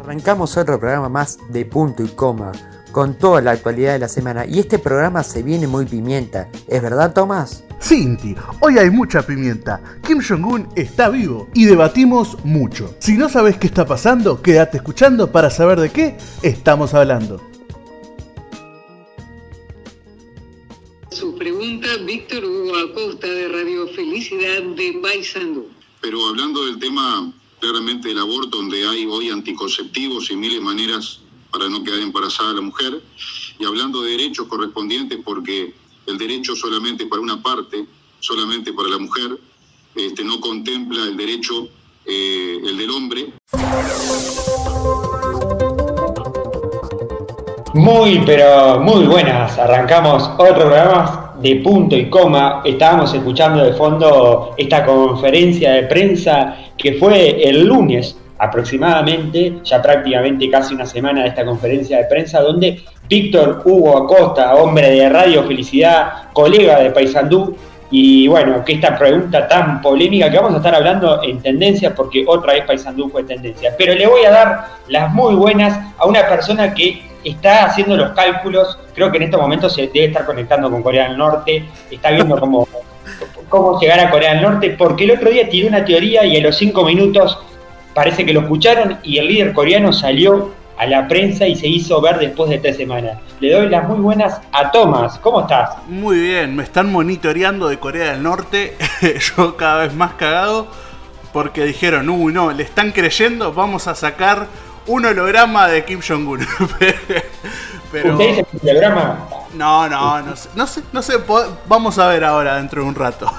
Arrancamos otro programa más de punto y coma, con toda la actualidad de la semana. Y este programa se viene muy pimienta. ¿Es verdad, Tomás? Cinti, hoy hay mucha pimienta. Kim Jong-un está vivo y debatimos mucho. Si no sabes qué está pasando, quédate escuchando para saber de qué estamos hablando. Anticonceptivos y miles maneras para no quedar embarazada la mujer, y hablando de derechos correspondientes, porque el derecho solamente para una parte, solamente para la mujer, este, no contempla el derecho, eh, el del hombre. Muy, pero muy buenas. Arrancamos otro programa de punto y coma. Estábamos escuchando de fondo esta conferencia de prensa que fue el lunes aproximadamente, ya prácticamente casi una semana de esta conferencia de prensa, donde Víctor Hugo Acosta, hombre de Radio Felicidad, colega de Paysandú, y bueno, que esta pregunta tan polémica que vamos a estar hablando en tendencias, porque otra vez Paysandú fue tendencia. Pero le voy a dar las muy buenas a una persona que está haciendo los cálculos, creo que en estos momentos se debe estar conectando con Corea del Norte, está viendo cómo, cómo llegar a Corea del Norte, porque el otro día tiró una teoría y a los cinco minutos parece que lo escucharon y el líder coreano salió a la prensa y se hizo ver después de tres semanas. Le doy las muy buenas a Tomás. ¿Cómo estás? Muy bien, me están monitoreando de Corea del Norte, yo cada vez más cagado, porque dijeron, uy, no, le están creyendo, vamos a sacar un holograma de Kim Jong-un. Pero... ¿Usted dice holograma? No, no, no sé, no sé, no sé, vamos a ver ahora dentro de un rato.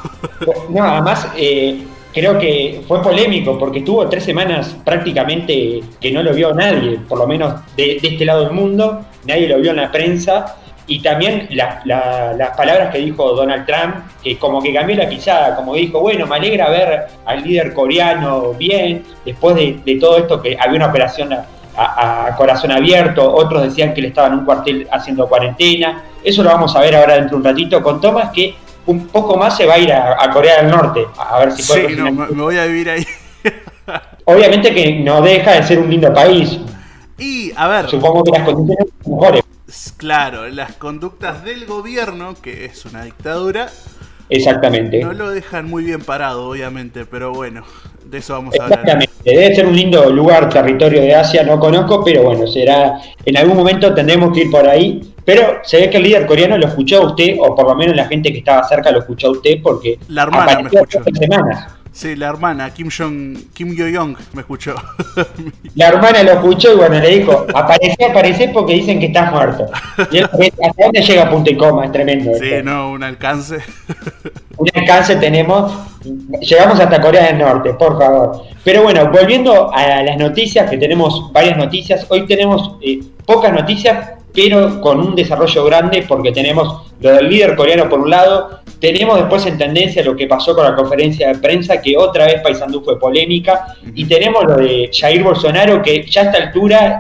No, además, eh, creo que fue polémico porque estuvo tres semanas prácticamente que no lo vio nadie, por lo menos de, este lado del mundo, nadie lo vio en la prensa. Y también las palabras que dijo Donald Trump, que como que cambió la pisada, como dijo, bueno, me alegra ver al líder coreano bien, después de, todo esto que había una operación a, corazón abierto, otros decían que le estaban en un cuartel haciendo cuarentena. Eso lo vamos a ver ahora dentro de un ratito con Thomas, que un poco más se va a ir a, Corea del Norte, a ver si puede. Sí, no, me voy a vivir ahí. Obviamente que no deja de ser un lindo país. Y, a ver. Supongo que las condiciones son mejores. Claro, las conductas del gobierno, que es una dictadura. Exactamente. No lo dejan muy bien parado, obviamente, pero bueno, de eso vamos a hablar. Exactamente. Debe ser un lindo lugar, territorio de Asia, no conozco, pero bueno, será. En algún momento tendremos que ir por ahí pero se ve que el líder coreano lo escuchó a usted, o por lo menos la gente que estaba cerca lo escuchó a usted, porque la hermana me escuchó. Semanas. Sí, la hermana, Kim Jong, Kim Yo Young, me escuchó. La hermana lo escuchó y bueno, le dijo, aparece, aparece porque dicen que estás muerto. Y él, ¿hasta dónde llega punto y coma? Es tremendo. Sí, no, un alcance. Un alcance tenemos, llegamos hasta Corea del Norte, por favor. Pero bueno, volviendo a las noticias, que tenemos varias noticias, hoy tenemos eh, pocas noticias, pero con un desarrollo grande porque tenemos lo del líder coreano por un lado, tenemos después en tendencia lo que pasó con la conferencia de prensa, que otra vez Paisandú fue polémica, y tenemos lo de Jair Bolsonaro, que ya a esta altura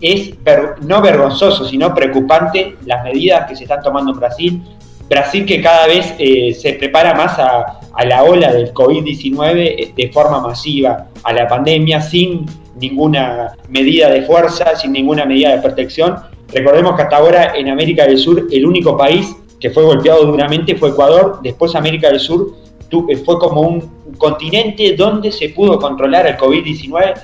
es no vergonzoso, sino preocupante las medidas que se están tomando en Brasil. Brasil que cada vez eh, se prepara más a, a la ola del COVID-19 de forma masiva, a la pandemia, sin ninguna medida de fuerza, sin ninguna medida de protección, Recordemos que hasta ahora en América del Sur el único país que fue golpeado duramente fue Ecuador, después América del Sur eh, fue como un continente donde se pudo controlar el COVID-19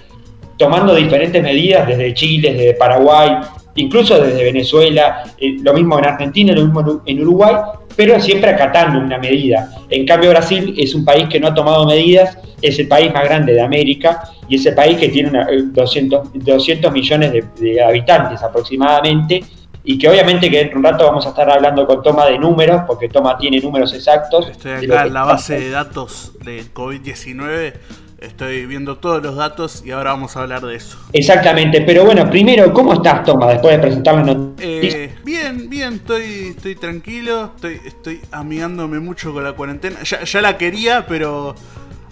tomando diferentes medidas desde Chile, desde Paraguay, incluso desde Venezuela, eh, lo mismo en Argentina, lo mismo en Uruguay, pero siempre acatando una medida. En cambio Brasil es un país que no ha tomado medidas, es el país más grande de América y es el país que tiene 200, eh, millones de, habitantes aproximadamente y que obviamente que dentro de un rato vamos a estar hablando con Toma de números, porque Toma tiene números exactos. Estoy acá en la base de datos de COVID-19 Estoy viendo todos los datos y ahora vamos a hablar de eso. Exactamente, pero bueno, primero, ¿cómo estás, Toma, después de presentar la noticia? Eh, bien, bien, estoy, estoy tranquilo, estoy, estoy amigándome mucho con la cuarentena. Ya, la quería, pero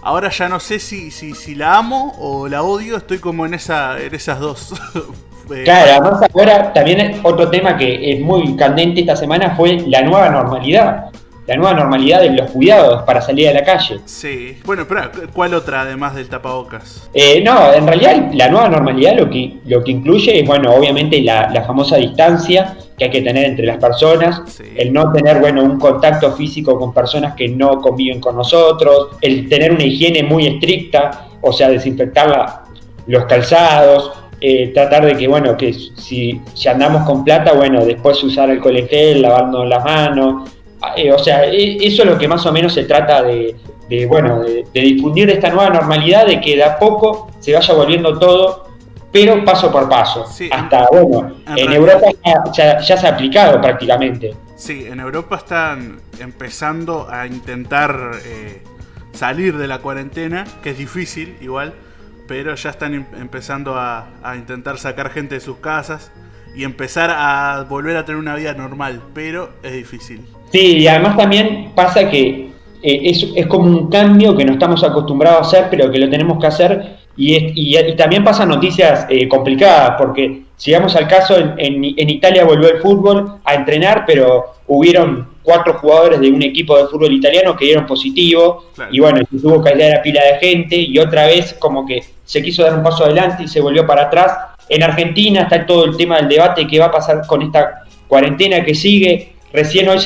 ahora ya no sé si, si, si la amo o la odio, estoy como en, esa, en esas dos. Eh, claro, además ahora también otro tema que es muy candente esta semana fue la nueva normalidad la nueva normalidad de los cuidados para salir a la calle. Sí. Bueno, pero ¿cuál otra además del tapabocas? Eh, no, en realidad la nueva normalidad lo que, lo que incluye es, bueno, obviamente la, la famosa distancia que hay que tener entre las personas, Sí. el no tener, bueno, un contacto físico con personas que no conviven con nosotros, el tener una higiene muy estricta, o sea, desinfectar la- los calzados, eh, tratar de que, bueno, que si, si andamos con plata, bueno, después usar alcohol en gel, lavarnos las manos, o sea, e- eso es lo que más o menos se trata de, de, bueno, de, de difundir esta nueva normalidad, de que de a poco se vaya volviendo todo, pero paso por paso. Sí, Hasta, bueno, en Europa ya, se ha aplicado prácticamente. Sí, en Europa están empezando a intentar eh, salir de la cuarentena, que es difícil igual, pero ya están em- empezando a, a intentar sacar gente de sus casas y empezar a volver a tener una vida normal, pero es difícil. Sí, y además también pasa que eh, es, es como un cambio que no estamos acostumbrados a hacer, pero que lo tenemos que hacer. Y, es- y- y también pasan noticias eh, complicadas, porque si vamos al caso, en, en- en Italia volvió el fútbol a entrenar, pero hubieron cuatro jugadores de un equipo de fútbol italiano que dieron positivo, Claro. y bueno, se tuvo que aislar a pila de gente, y otra vez como que se quiso dar un paso adelante y se volvió para atrás. En Argentina está todo el tema del debate, qué va a pasar con esta cuarentena que sigue. Recién hoy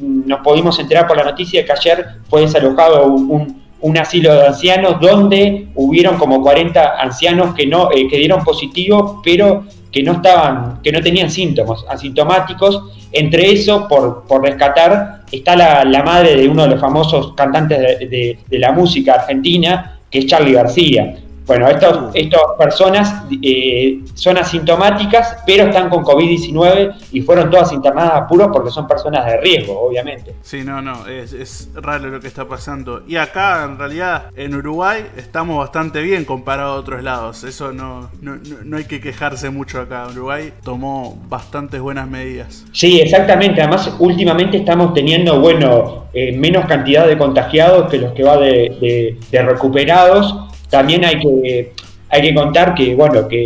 nos pudimos enterar por la noticia que ayer fue desalojado un, un- un asilo de ancianos donde hubieron como 40 ancianos que no eh, que dieron positivo, pero que no estaban, que no tenían síntomas, asintomáticos. Entre eso, por, por rescatar, está la, la madre de uno de los famosos cantantes de, de- de la música argentina, que es Charlie García. Bueno, estos, estas personas eh, son asintomáticas, pero están con COVID-19 y fueron todas internadas a puros porque son personas de riesgo, obviamente. Sí, no, no, es, es raro lo que está pasando. Y acá, en realidad, en Uruguay estamos bastante bien comparado a otros lados. Eso no, no, no- hay que quejarse mucho acá. Uruguay tomó bastantes buenas medidas. Sí, exactamente. Además, últimamente estamos teniendo, bueno, eh, menos cantidad de contagiados que los que va de, de- de recuperados. También hay que, hay que contar que, bueno, que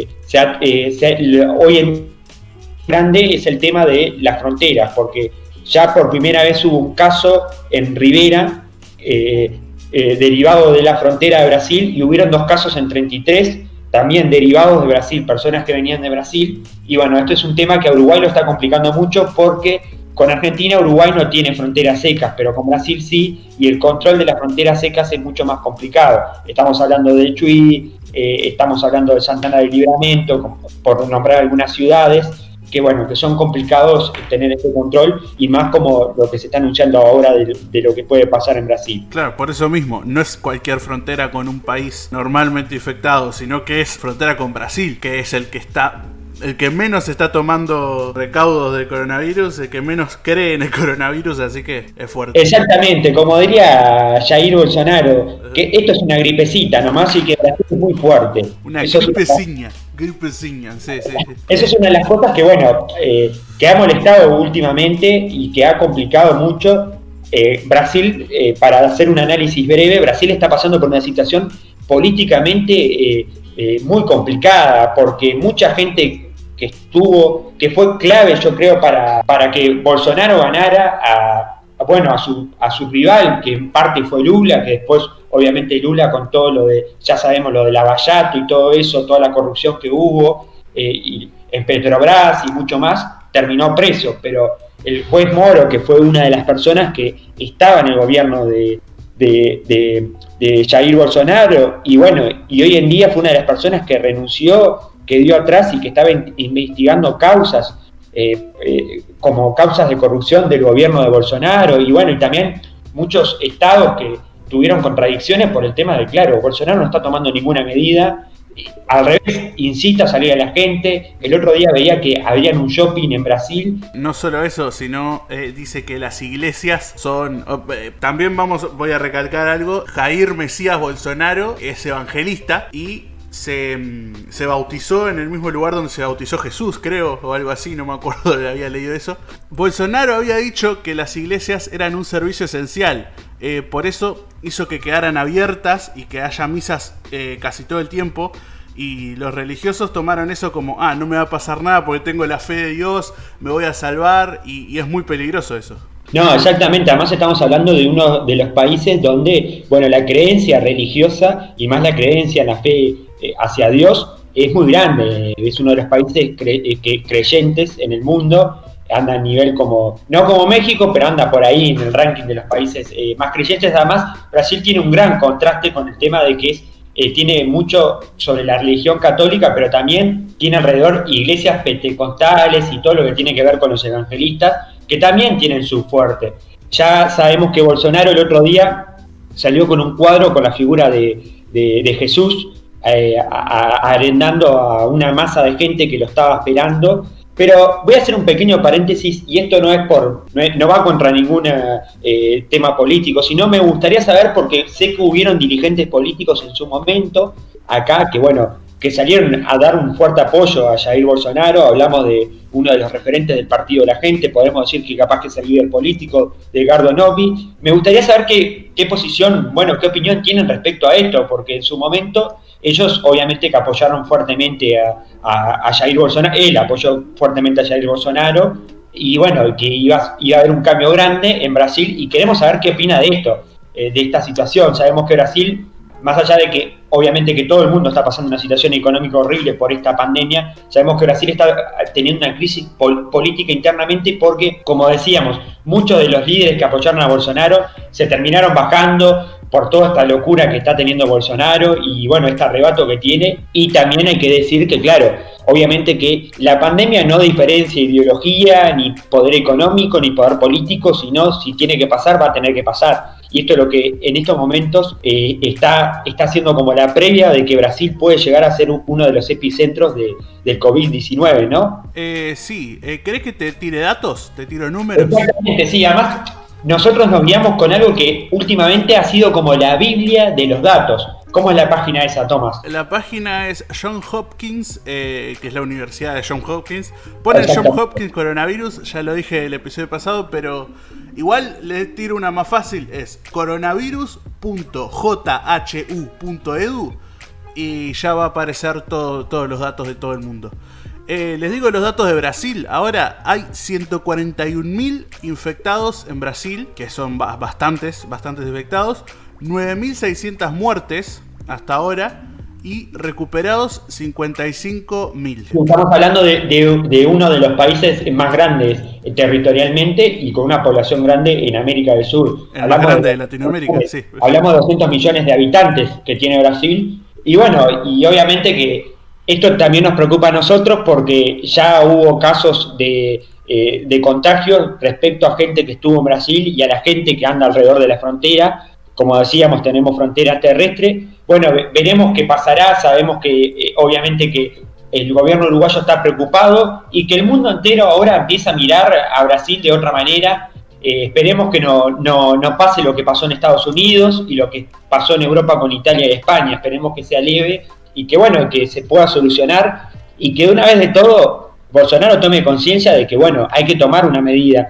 eh, se ha- l- hoy en grande es el tema de las fronteras, porque ya por primera vez hubo un caso en Rivera, eh, eh, derivado de la frontera de Brasil, y hubieron dos casos en 33, también derivados de Brasil, personas que venían de Brasil. Y bueno, esto es un tema que a Uruguay lo está complicando mucho porque con Argentina Uruguay no tiene fronteras secas, pero con Brasil sí, y el control de las fronteras secas es mucho más complicado. Estamos hablando de Chuy, eh, estamos hablando de Santana del Libramento, por nombrar algunas ciudades, que bueno, que son complicados tener este control y más como lo que se está anunciando ahora de, de lo que puede pasar en Brasil. Claro, por eso mismo, no es cualquier frontera con un país normalmente infectado, sino que es frontera con Brasil, que es el que está el que menos está tomando recaudos del coronavirus, el que menos cree en el coronavirus, así que es fuerte. Exactamente, como diría Jair Bolsonaro, que esto es una gripecita nomás y que Brasil es muy fuerte. Una Eso gripeciña, gripeciña, sí, sí. sí. Esa es una de las cosas que, bueno, eh, que ha molestado últimamente y que ha complicado mucho. Eh, Brasil, eh, para hacer un análisis breve, Brasil está pasando por una situación políticamente eh, eh, muy complicada, porque mucha gente que estuvo, que fue clave, yo creo, para, para que Bolsonaro ganara a, bueno, a su, a su rival, que en parte fue Lula, que después, obviamente, Lula con todo lo de, ya sabemos, lo de Lavallato y todo eso, toda la corrupción que hubo eh, y en Petrobras y mucho más, terminó preso, pero el juez Moro, que fue una de las personas que estaba en el gobierno de, de, de, de Jair Bolsonaro, y bueno, y hoy en día fue una de las personas que renunció, que dio atrás y que estaba in- investigando causas, eh, eh, como causas de corrupción del gobierno de Bolsonaro, y bueno, y también muchos estados que tuvieron contradicciones por el tema de, claro, Bolsonaro no está tomando ninguna medida, al revés, incita a salir a la gente. El otro día veía que habían un shopping en Brasil. No solo eso, sino eh, dice que las iglesias son. oh, también vamos, voy a recalcar algo. Jair Mesías Bolsonaro es evangelista y se, se bautizó en el mismo lugar donde se bautizó Jesús, creo, o algo así, no me acuerdo, había leído eso. Bolsonaro había dicho que las iglesias eran un servicio esencial. eh, por eso hizo que quedaran abiertas y que haya misas eh, casi todo el tiempo. Y los religiosos tomaron eso como, ah, no me va a pasar nada porque tengo la fe de Dios, me voy a salvar, y, es muy peligroso eso. No, exactamente. Además estamos hablando de uno de los países donde, bueno, la creencia religiosa y más la creencia en la fe eh, hacia Dios es muy grande. Es uno de los países eh, creyentes en el mundo. Anda a nivel como, no como México, pero anda por ahí en el ranking de los países eh, más creyentes. Además, Brasil tiene un gran contraste con el tema de que es tiene mucho sobre la religión católica, pero también tiene alrededor iglesias pentecostales y todo lo que tiene que ver con los evangelistas, que también tienen su fuerte. Ya sabemos que Bolsonaro el otro día salió con un cuadro con la figura de, Jesús, eh, arendando a una masa de gente que lo estaba esperando. Pero voy a hacer un pequeño paréntesis y esto no es por, no, va contra ningún eh, tema político, sino me gustaría saber porque sé que hubieron dirigentes políticos en su momento acá que bueno, que salieron a dar un fuerte apoyo a Jair Bolsonaro, hablamos de uno de los referentes del Partido de la Gente, podemos decir que capaz que es el líder político de Gardo Novi. Me gustaría saber qué, qué posición, bueno, qué opinión tienen respecto a esto, porque en su momento ellos obviamente que apoyaron fuertemente a, a, Jair Bolsonaro, él apoyó fuertemente a Jair Bolsonaro, y bueno, que iba, iba a haber un cambio grande en Brasil, y queremos saber qué opina de esto, eh, de esta situación. Sabemos que Brasil más allá de que obviamente que todo el mundo está pasando una situación económica horrible por esta pandemia, sabemos que Brasil está teniendo una crisis política internamente porque, como decíamos, muchos de los líderes que apoyaron a Bolsonaro se terminaron bajando por toda esta locura que está teniendo Bolsonaro y bueno, este arrebato que tiene. Y también hay que decir que, claro, obviamente que la pandemia no diferencia ideología, ni poder económico, ni poder político, sino si tiene que pasar, va a tener que pasar y esto es lo que en estos momentos eh, está, está haciendo como la previa de que Brasil puede llegar a ser uno de los epicentros de, del COVID-19, ¿no? Eh, sí, eh, ¿querés que te tire datos? ¿Te tiro números? Exactamente, sí, además nosotros nos guiamos con algo que últimamente ha sido como la Biblia de los datos. ¿Cómo es la página esa, Tomás? La página es John Hopkins, que es la universidad de John Hopkins. Ponen John Hopkins coronavirus, ya lo dije el episodio pasado, pero Igual les tiro una más fácil, es coronavirus.jhu.edu y ya va a aparecer todos los datos de todo el mundo. Eh, les digo los datos de Brasil. Ahora hay 141.000 infectados en Brasil, que son bastantes, bastantes infectados. 9.600 muertes hasta ahora y recuperados 55 mil. Estamos hablando de, uno de los países más grandes eh, territorialmente y con una población grande en América del Sur. El más grande de, Latinoamérica, sí. Hablamos de 200 millones de habitantes que tiene Brasil. Y bueno, y obviamente que esto también nos preocupa a nosotros porque ya hubo casos de, eh, de contagio respecto a gente que estuvo en Brasil y a la gente que anda alrededor de la frontera. Como decíamos, tenemos frontera terrestre bueno, veremos qué pasará, sabemos que eh, obviamente que el gobierno uruguayo está preocupado y que el mundo entero ahora empieza a mirar a Brasil de otra manera. Eh, esperemos que no, no, pase lo que pasó en Estados Unidos y lo que pasó en Europa con Italia y España. Esperemos que sea leve y que bueno, que se pueda solucionar y que de una vez de todo Bolsonaro tome conciencia de que bueno, hay que tomar una medida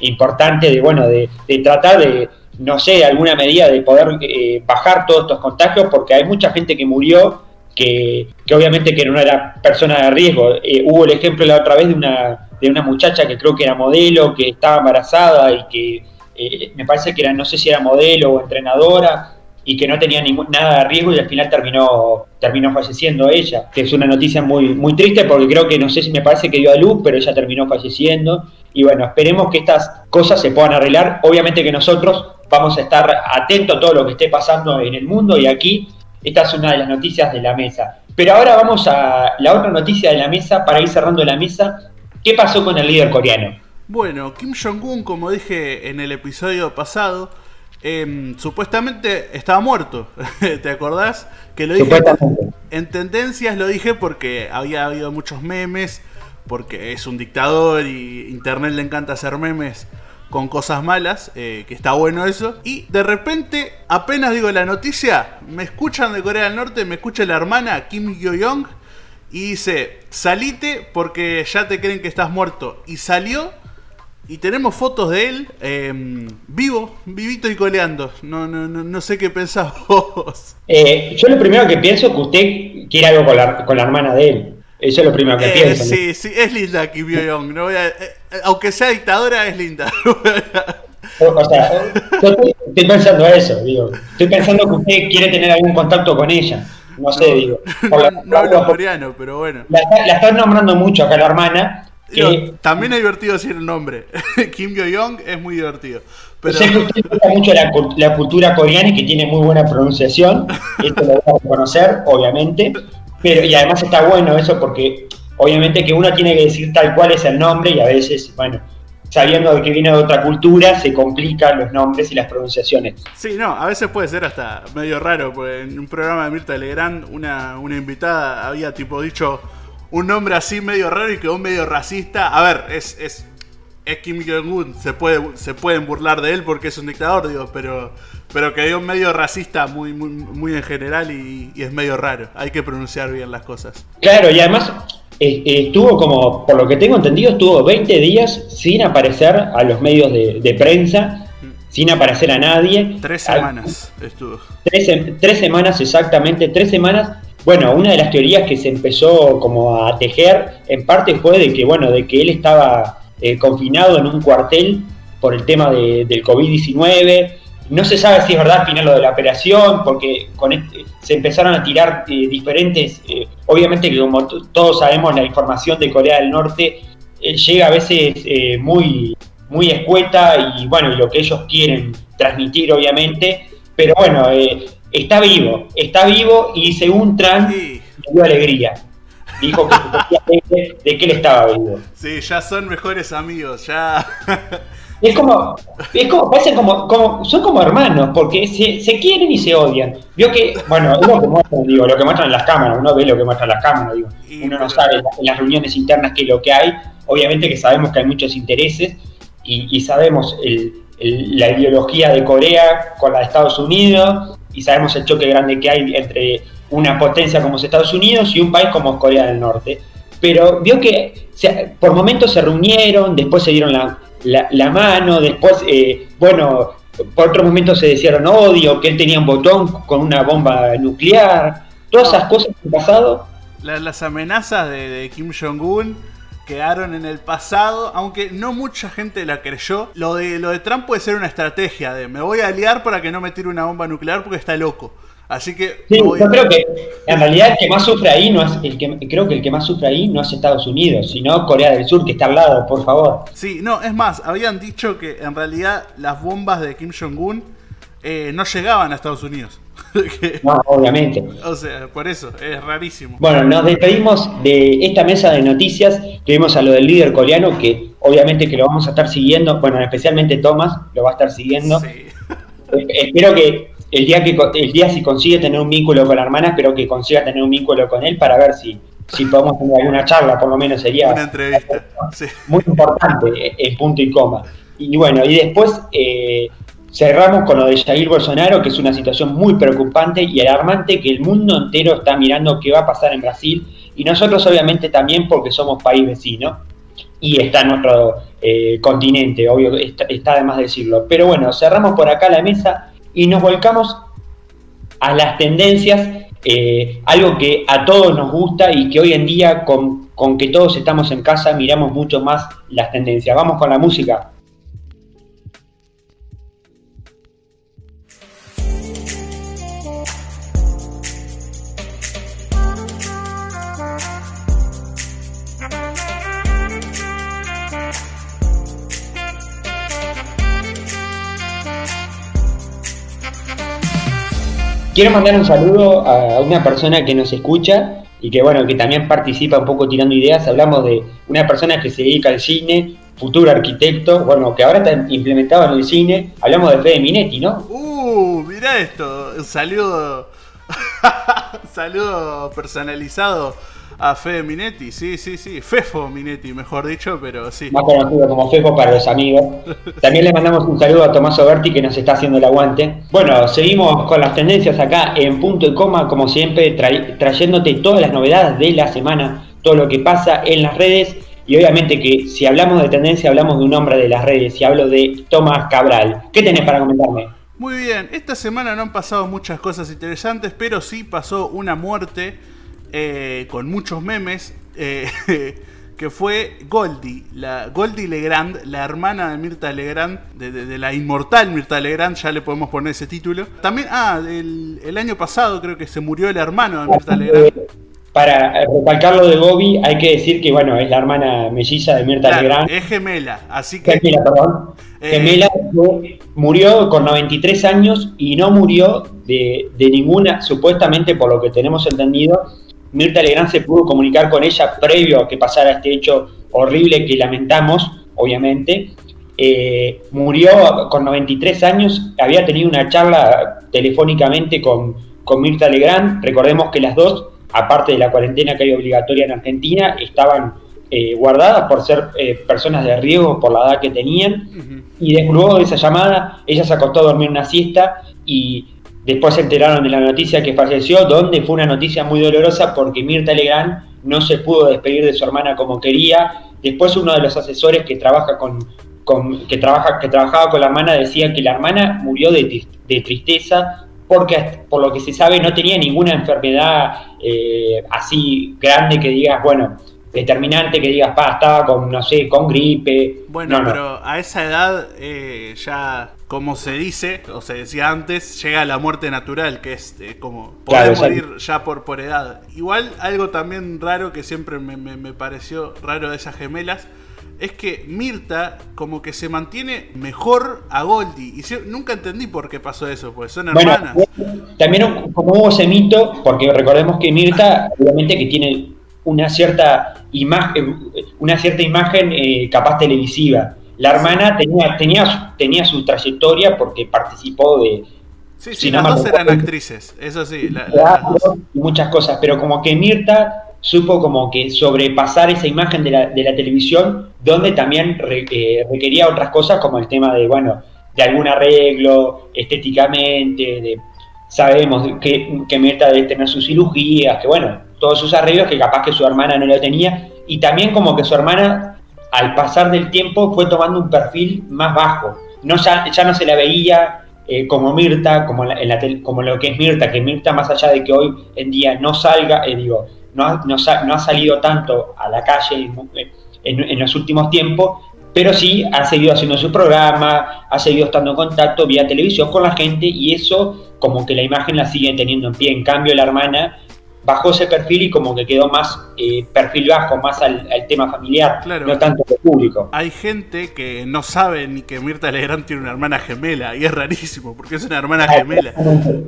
importante de bueno, de tratar de, no sé, alguna medida de poder eh, bajar todos estos contagios, porque hay mucha gente que murió, que, obviamente que no era persona de riesgo. Eh, hubo el ejemplo la otra vez de una, de una muchacha que creo que era modelo, que estaba embarazada y que eh, me parece que era, no sé si era modelo o entrenadora, y que no tenía nada de riesgo y al final terminó, terminó falleciendo ella, que es una noticia muy, muy triste porque creo que no sé si me parece que dio a luz, pero ella terminó falleciendo. Y bueno, esperemos que estas cosas se puedan arreglar. Obviamente que nosotros vamos a estar atentos a todo lo que esté pasando en el mundo y aquí esta es una de las noticias de la mesa. Pero ahora vamos a la otra noticia de la mesa para ir cerrando la mesa. ¿Qué pasó con el líder coreano? Bueno, Kim Jong-un, como dije en el episodio pasado, em, supuestamente estaba muerto. ¿Te acordás? Que lo dije en tendencias, lo dije porque había habido muchos memes, porque es un dictador y Internet le encanta hacer memes con cosas malas, eh, que está bueno eso. Y de repente, apenas digo la noticia, me escuchan de Corea del Norte, me escucha la hermana Kim Yo-young y dice, salite porque ya te creen que estás muerto. Y salió y tenemos fotos de él em, vivo, vivito y coleando. No, no, no, no sé qué pensás vos. Eh, yo lo primero que pienso es que usted quiere algo con la, con la hermana de él. Eso es lo primero que Eh, pienso. sí, sí, es linda Kim Yo-Young. No eh, eh, aunque sea dictadora, es linda. O, sea, yo estoy, estoy pensando eso, digo. Estoy pensando que usted quiere tener algún contacto con ella. No sé, digo. Por la- no hablo coreano, pero bueno. la, la están nombrando mucho acá la hermana. Digo, también es divertido decir el nombre. Kim Yo-Young es muy divertido. Pero sé que usted gusta mucho la, cul- la cultura coreana y que tiene muy buena pronunciación. Esto lo voy a reconocer, obviamente. Pero, y además está bueno eso porque obviamente que uno tiene que decir tal cual es el nombre y a veces, bueno, sabiendo de que viene de otra cultura, se complican los nombres y las pronunciaciones. Sí, no, a veces puede ser hasta medio raro, porque en un programa de Mirta Legrand, una, una invitada había tipo dicho un nombre así medio raro y quedó medio racista. A ver, es, es, es Kim Jong-un, se, puede, se pueden burlar de él porque es un dictador, digo, pero, pero quedó medio racista muy, muy, muy en general y, y es medio raro. Hay que pronunciar bien las cosas. Claro, y además eh, estuvo como, por lo que tengo entendido, estuvo 20 días sin aparecer a los medios de, de prensa, sin aparecer a nadie. Tres Al- semanas estuvo. Tres semanas exactamente, tres semanas. Bueno, una de las teorías que se empezó como a tejer en parte fue de que, bueno, de que él estaba eh, confinado en un cuartel por el tema de- del COVID-19. No se sabe si es verdad al final lo de la operación, porque con este- se empezaron a tirar eh, diferentes, eh, obviamente que como todos sabemos la información de Corea del Norte eh, llega a veces eh, muy, muy escueta y bueno, y lo que ellos quieren transmitir obviamente, pero bueno, eh, está vivo, está vivo y según Trump Sí, le dio alegría. Dijo que de que él estaba vivo. sí, ya son mejores amigos, ya... Es como, es como, parecen como, como, son como hermanos, porque se, se quieren y se odian. Vio que, bueno, es lo que muestran, digo, lo que muestran las cámaras, uno ve lo que muestran las cámaras, digo. Y, Uno no sabe en las- reuniones internas qué es lo que hay. Obviamente que sabemos que hay muchos intereses y, y sabemos el- el- la ideología de Corea con la de Estados Unidos y sabemos el choque grande que hay entre una potencia como es Estados Unidos y un país como Corea del Norte. Pero vio que se- por momentos se reunieron, después se dieron la, la- la mano, después, eh, bueno, por otro momento se decían odio, que él tenía un botón con una bomba nuclear. Todas esas cosas que han pasado La- las amenazas de, de Kim Jong-un quedaron en el pasado, aunque no mucha gente la creyó. Lo de, lo de Trump puede ser una estrategia de me voy a aliar para que no me tire una bomba nuclear porque está loco. Así que Sí, voy- yo creo que en realidad el que más sufre ahí no es el que creo que el que más sufre ahí no es Estados Unidos, sino Corea del Sur que está al lado, por favor. Sí, no, es más, habían dicho que en realidad las bombas de Kim Jong-un eh, no llegaban a Estados Unidos. No, obviamente. o sea, por eso, es rarísimo. Bueno, nos despedimos de esta mesa de noticias. Tuvimos a lo del líder coreano que obviamente que lo vamos a estar siguiendo. Bueno, especialmente Thomas lo va a estar siguiendo. Sí. Eh, Espero que el día que el día si consigue tener un vínculo con la hermana, espero que consiga tener un vínculo con él para ver si si podemos tener alguna charla, por lo menos sería Una entrevista. Sí. muy importante eh, en punto y coma. Y bueno, y después eh, cerramos con lo de Jair Bolsonaro, que es una situación muy preocupante y alarmante que el mundo entero está mirando qué va a pasar en Brasil y nosotros obviamente también porque somos país vecino y está en nuestro eh, continente, obvio, está, está de decirlo. Pero bueno, cerramos por acá la mesa y nos volcamos a las tendencias, eh, algo que a todos nos gusta y que hoy en día con que todos estamos en casa miramos mucho más las tendencias. Vamos con la música. Quiero mandar un saludo a una persona que nos escucha y que bueno, que también participa un poco tirando ideas. Hablamos de una persona que se dedica al cine, futuro arquitecto, bueno, que ahora está implementado en el cine. Hablamos de Fede Minetti, ¿no? Uh, mirá esto. Un saludo. saludo personalizado a Fede Minetti. Sí, sí, sí. Fefo Minetti, mejor dicho, pero sí. Más conocido como Fejo para los amigos. También le mandamos un saludo a Tomás Oberti que nos está haciendo el aguante. Bueno, seguimos con las tendencias acá en punto y coma, como siempre, tra- trayéndote todas las novedades de la semana, todo lo que pasa en las redes. Y obviamente que si hablamos de tendencia, hablamos de un hombre de las redes y hablo de Tomás Cabral. ¿Qué tenés para comentarme? Muy bien, esta semana no han pasado muchas cosas interesantes, pero sí pasó una muerte eh, con muchos memes. eh, que fue Goldie, la Goldie Legrand, la hermana de Mirta Legrand, de, la inmortal Mirta Legrand, ya le podemos poner ese título. También, ah, el, el año pasado creo que se murió el hermano de Mirta Legrand para recalcarlo de Bobby, hay que decir que, bueno, es la hermana melliza de Mirta claro, Legrand. Es gemela, así que. Gemela, perdón. Eh, gemela murió con 93 años y no murió de, ninguna, supuestamente por lo que tenemos entendido, Mirta Legrand se pudo comunicar con ella previo a que pasara este hecho horrible que lamentamos, obviamente. Eh, murió con 93 años, había tenido una charla telefónicamente con, con Mirta Legrand. Recordemos que las dos aparte de la cuarentena que hay obligatoria en Argentina, estaban eh, guardadas por ser eh, personas de riesgo por la edad que tenían. Y luego de esa llamada, ella se acostó a dormir una siesta y después se enteraron de la noticia que falleció, donde fue una noticia muy dolorosa porque Mirta Legrand no se pudo despedir de su hermana como quería. Después uno de los asesores que trabaja con, que trabaja que trabajaba con la hermana decía que la hermana murió de, de tristeza porque por lo que se sabe no tenía ninguna enfermedad eh, así grande que digas, bueno, determinante que digas, pa, estaba con, no sé, con gripe. Bueno, pero a esa edad eh, ya, como se dice, o se decía antes, llega la muerte natural, que es eh, como poder morir ya por, por edad. Igual algo también raro que siempre me, me pareció raro de esas gemelas es que Mirta como que se mantiene mejor a Goldie. Y nunca entendí por qué pasó eso, porque son hermanas. también como hubo ese mito, porque recordemos que Mirta, obviamente que tiene una cierta imagen, una cierta imagen eh, capaz televisiva. La hermana tenía, tenía, tenía su trayectoria porque participó de... Sí, sí, las dos eran actrices, eso sí. muchas cosas, pero como que Mirta supo como que sobrepasar esa imagen de la, de la televisión, donde también eh, requería otras cosas como el tema de, bueno, de algún arreglo estéticamente, de, sabemos que, que Mirta debe tener sus cirugías, que bueno, todos sus arreglos que capaz que su hermana no lo tenía, y también como que su hermana al pasar del tiempo fue tomando un perfil más bajo, no, ya, ya no se la veía eh, como Mirta, como, en la, como lo que es Mirta, que Mirta más allá de que hoy en día no salga, eh, digo, no ha, no, ha, salido tanto a la calle en, los últimos tiempos, pero sí ha seguido haciendo su programa, ha seguido estando en contacto vía televisión con la gente y eso como que la imagen la sigue teniendo en pie. En cambio, la hermana bajó ese perfil y como que quedó más eh, perfil bajo, más al, tema familiar, no tanto al público. Hay gente que no sabe ni que Mirta Legrand tiene una hermana gemela y es rarísimo porque es una hermana gemela.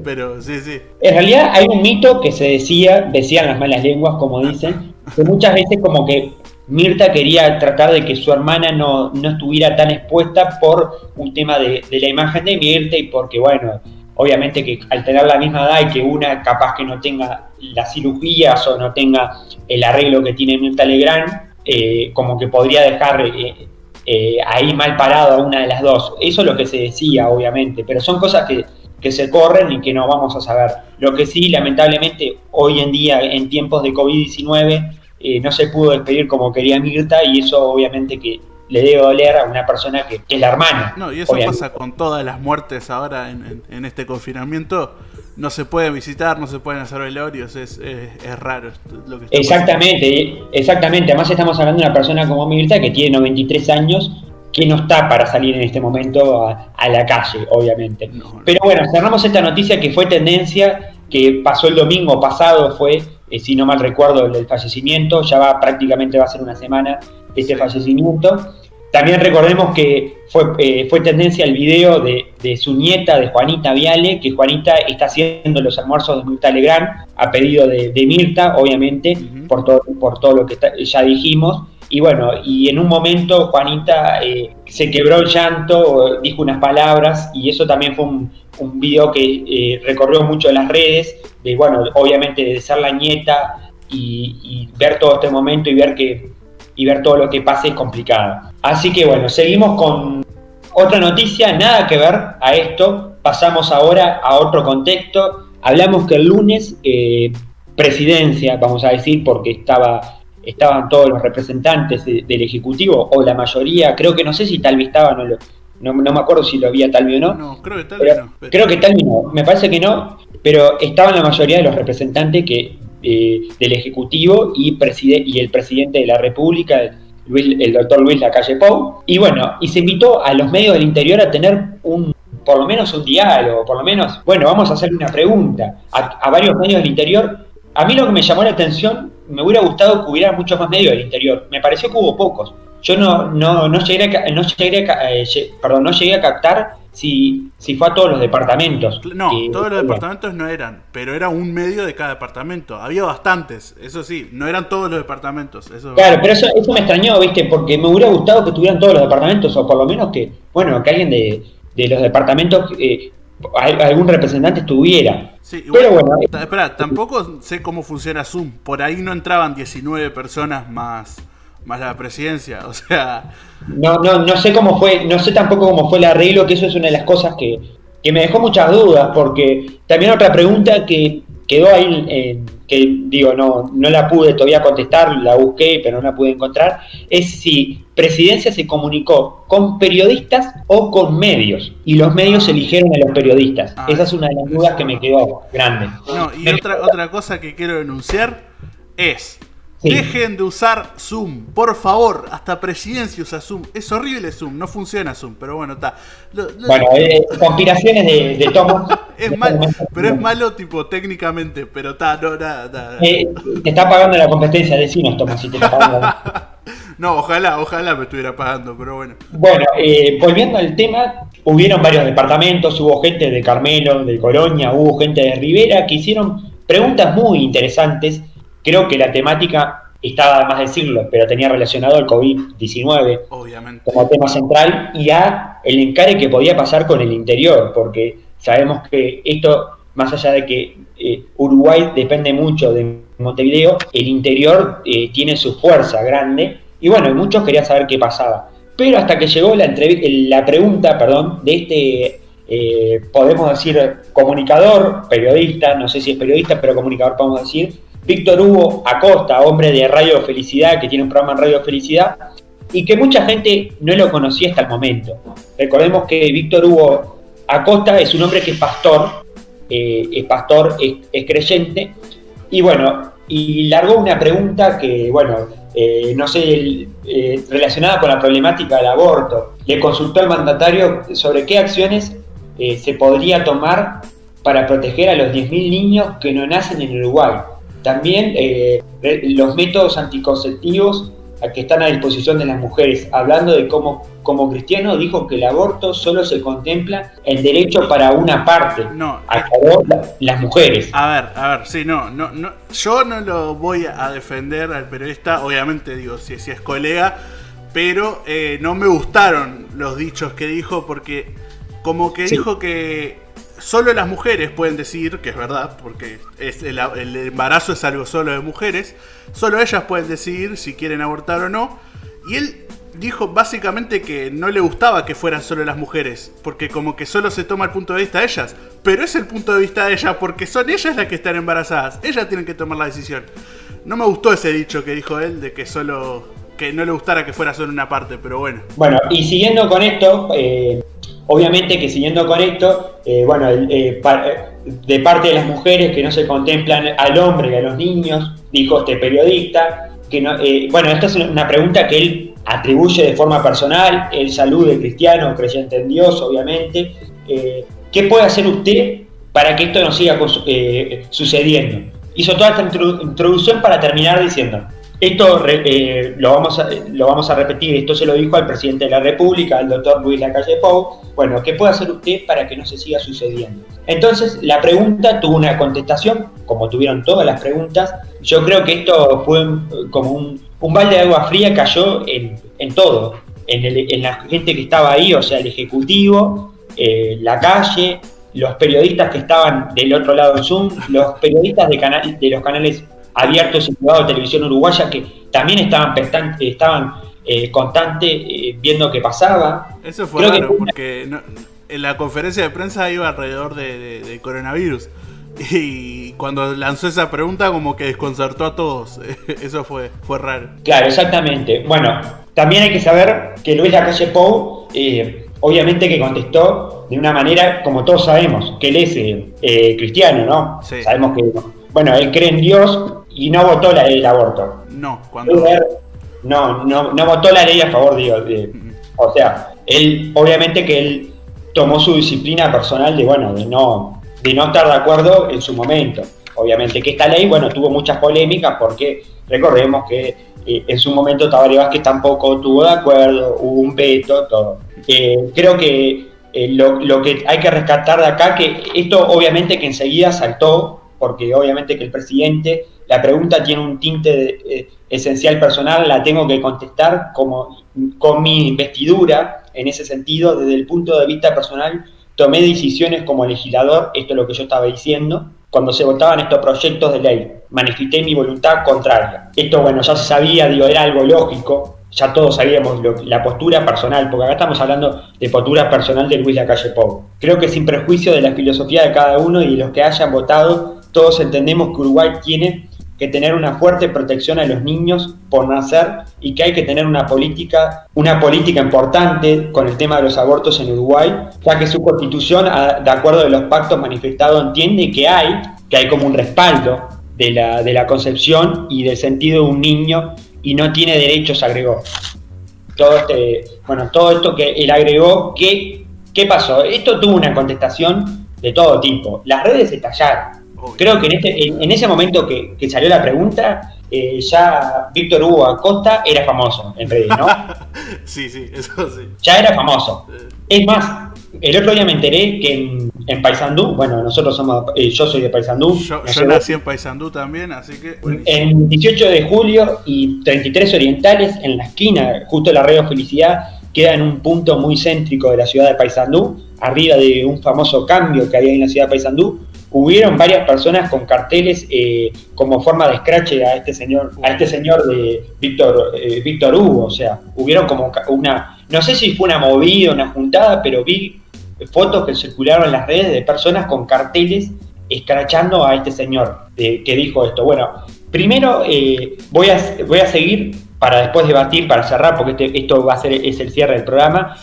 Pero sí, sí. En realidad hay un mito que se decía, decían las malas lenguas, como dicen, que muchas veces como que Mirta quería tratar de que su hermana no, no estuviera tan expuesta por un tema de, de la imagen de Mirta y porque, bueno, obviamente que al tener la misma edad y que una capaz que no tenga las cirugías o no tenga el arreglo que tiene Mirta Legrand, eh, como que podría dejar eh, eh, ahí mal parado a una de las dos. Eso es lo que se decía, obviamente, pero son cosas que, que se corren y que no vamos a saber. Lo que sí, lamentablemente, hoy en día, en tiempos de COVID-19, no se pudo despedir como quería Mirta y eso obviamente que le debe doler a una persona que, es la hermana. No, y eso pasa con todas las muertes ahora en, este confinamiento. No se puede visitar, no se pueden hacer velorios, es, es, raro lo que Exactamente, exactamente. Además estamos hablando de una persona como Mirta que tiene 93 años, que no está para salir en este momento a, la calle, obviamente. Pero bueno, cerramos esta noticia que fue tendencia, que pasó el domingo pasado, fue, eh, si no mal recuerdo, el, fallecimiento, ya va prácticamente va a ser una semana de este fallecimiento. También recordemos que fue, eh, fue tendencia el video de, su nieta, de Juanita Viale, que Juanita está haciendo los almuerzos de Mirta Legrand a pedido de, Mirta, obviamente, por, todo, por todo lo que ya dijimos. Y bueno, y en un momento Juanita eh, se quebró el llanto, dijo unas palabras, y eso también fue un, un video que eh, recorrió mucho las redes, de bueno, obviamente de ser la nieta y ver todo este momento y ver que y ver todo lo que pase es complicado. Así que bueno, seguimos con otra noticia, nada que ver a esto, pasamos ahora a otro contexto. Hablamos que el lunes, eh, presidencia, vamos a decir, porque estaba, estaban todos los representantes del Ejecutivo, o la mayoría, creo que no sé si tal vez estaban no, no, no, me acuerdo si lo había tal vez o no. No, creo que tal vez no. Creo que tal vez no, me parece que no, pero estaban la mayoría de los representantes que eh, del Ejecutivo y, y el presidente de la República, el doctor Luis Lacalle Pou. Y bueno, y se invitó a los medios del interior a tener un por lo menos un diálogo, por lo menos, bueno, vamos a hacerle una pregunta a, varios medios del interior. A mí lo que me llamó la atención, me hubiera gustado que hubiera muchos más medios del interior. Me pareció que hubo pocos. Yo no, no, no, llegué, a, no, llegué eh, perdón, no llegué a captar si, si fue a todos los departamentos. No, todos los departamentos no eran, pero era un medio de cada departamento. Había bastantes, eso sí, no eran todos los departamentos. Eso claro, pero eso, eso me extrañó, ¿viste? Porque me hubiera gustado que tuvieran todos los departamentos, o por lo menos que, bueno, que alguien de, de los departamentos, eh, algún representante estuviera. Sí, Pero bueno, espera, tampoco sé cómo funciona Zoom. Por ahí no entraban 19 personas más más la presidencia, o sea... No, no, no sé cómo fue, no sé tampoco cómo fue el arreglo, que eso es una de las cosas que, que me dejó muchas dudas, porque también otra pregunta que quedó ahí, que digo, no, no la pude todavía contestar, la busqué, pero no la pude encontrar, es si Presidencia se comunicó con periodistas o con medios, y los medios eligieron a los periodistas. Ah, Esa es una de las dudas que me quedó grande. No, y otra, otra cosa que quiero denunciar es Dejen de usar Zoom, por favor. Hasta presidencia usa Zoom. Es horrible Zoom, no funciona Zoom, pero bueno, está. Bueno, eh, conspiraciones de, de Tomo. es malo, pero es malo tipo técnicamente, pero está, no, nada, eh, te está pagando la competencia, decinos, Tomo, si te está pagando. no, ojalá, ojalá me estuviera pagando, pero bueno. Bueno, eh, volviendo al tema, hubieron varios departamentos, hubo gente de Carmelo, de Colonia, hubo gente de Rivera que hicieron preguntas muy interesantes Creo que la temática estaba, más decirlo, pero tenía relacionado al COVID-19 como tema central y a el encare que podía pasar con el interior, porque sabemos que esto, más allá de que eh, Uruguay depende mucho de Montevideo, el interior eh, tiene su fuerza grande y bueno, muchos querían saber qué pasaba. Pero hasta que llegó la, la pregunta, perdón, de este, eh, podemos decir, comunicador, periodista, no sé si es periodista, pero comunicador podemos decir, Víctor Hugo Acosta, hombre de Radio Felicidad, que tiene un programa en Radio Felicidad, y que mucha gente no lo conocía hasta el momento. Recordemos que Víctor Hugo Acosta es un hombre que es pastor, eh, es pastor, es, creyente, y bueno, y largó una pregunta que, bueno, eh, no sé, eh, relacionada con la problemática del aborto. Le consultó al mandatario sobre qué acciones se podría tomar para proteger a los 10.000 niños que no nacen en Uruguay. También eh, los métodos anticonceptivos que están a disposición de las mujeres, hablando de cómo como cristiano dijo que el aborto solo se contempla el derecho para una parte, no, a favor las mujeres. A ver, a ver, sí, no, no, no, yo no lo voy a defender al periodista, obviamente digo, si, si es colega, pero eh, no me gustaron los dichos que dijo porque como que dijo que solo las mujeres pueden decir, que es verdad, porque es el, embarazo es algo solo de mujeres, solo ellas pueden decidir si quieren abortar o no. Y él dijo básicamente que no le gustaba que fueran solo las mujeres, porque como que solo se toma el punto de vista de ellas, pero es el punto de vista de ellas porque son ellas las que están embarazadas, ellas tienen que tomar la decisión. No me gustó ese dicho que dijo él de que solo que no le gustara que fuera solo una parte, pero bueno. Bueno, y siguiendo con esto, eh, Obviamente que siguiendo con esto, eh, bueno, eh, de parte de las mujeres que no se contemplan al hombre y a los niños, dijo este periodista, que no, bueno, esta es una pregunta que él atribuye de forma personal, el salud de cristiano, creyente en Dios, obviamente. ¿Qué puede hacer usted para que esto no siga sucediendo? Hizo toda esta introducción para terminar diciendo, esto eh, lo, vamos a, lo vamos a repetir, esto se lo dijo al presidente de la República, al doctor Luis Lacalle Pou. Bueno, ¿qué puede hacer usted para que no se siga sucediendo? Entonces, la pregunta tuvo una contestación, como tuvieron todas las preguntas. Yo creo que esto fue como un, un balde de agua fría, cayó en, en todo, en, en, la gente que estaba ahí, o sea, el Ejecutivo, eh, la calle, los periodistas que estaban del otro lado del Zoom, los periodistas de, canal, de los canales abiertos y privados de televisión uruguaya que también estaban, estaban eh, constantes eh, viendo qué pasaba. Eso fue raro, porque en la conferencia de prensa iba alrededor de, coronavirus. Y cuando lanzó esa pregunta como que desconcertó a todos. Eso fue, fue raro. Claro, exactamente. Bueno, también hay que saber que Luis Lacalle Pou, eh, obviamente que contestó de una manera, como todos sabemos, que él es cristiano, ¿no? Sabemos que bueno, él cree en Dios y no votó la ley del aborto. No, cuando... No, no, no votó la ley a favor de Dios. o sea, él, obviamente que él tomó su disciplina personal de, bueno, de no, de no estar de acuerdo en su momento. Obviamente que esta ley, bueno, tuvo muchas polémicas porque recordemos que eh, en su momento Tabaré Vázquez tampoco tuvo de acuerdo, hubo un veto, todo. Eh, creo que eh, lo, que hay que rescatar de acá, que esto obviamente que enseguida saltó, porque obviamente que el presidente, la pregunta tiene un tinte esencial personal, la tengo que contestar como con mi investidura, en ese sentido, desde el punto de vista personal, tomé decisiones como legislador, esto es lo que yo estaba diciendo, cuando se votaban estos proyectos de ley, manifesté mi voluntad contraria. Esto, bueno, ya se sabía, digo, era algo lógico, ya todos sabíamos la postura personal, porque acá estamos hablando de postura personal de Luis Lacalle Pou. Creo que sin perjuicio de la filosofía de cada uno y de los que hayan votado, todos entendemos que Uruguay tiene que tener una fuerte protección a los niños por nacer y que hay que tener una política, una política importante con el tema de los abortos en Uruguay, ya que su constitución, de acuerdo a los pactos manifestados, entiende que hay, que hay como un respaldo de la, de la concepción y del sentido de un niño y no tiene derechos, agregó. Todo este, bueno, todo esto que él agregó, ¿qué, ¿qué pasó? Esto tuvo una contestación de todo tipo. Las redes estallaron Creo que en, este, en, ese momento que, salió la pregunta, eh, ya Víctor Hugo Acosta era famoso en redes, ¿no? sí, sí, eso sí. Ya era famoso. Es más, el otro día me enteré que en, en Paysandú, bueno, nosotros somos, eh, yo soy de Paysandú. Yo, nací en Paysandú también, así que... En 18 de julio y 33 Orientales, en la esquina, justo la Radio Felicidad, queda en un punto muy céntrico de la ciudad de Paysandú, arriba de un famoso cambio que había en la ciudad de Paysandú, hubieron varias personas con carteles eh, como forma de escrache a este señor, a este señor de Víctor, eh, Víctor Hugo, o sea, hubieron como una, no sé si fue una movida, una juntada, pero vi fotos que circularon en las redes de personas con carteles escrachando a este señor que dijo esto. Bueno, primero eh, voy, a, voy a seguir para después debatir, para cerrar, porque este, esto va a ser es el cierre del programa.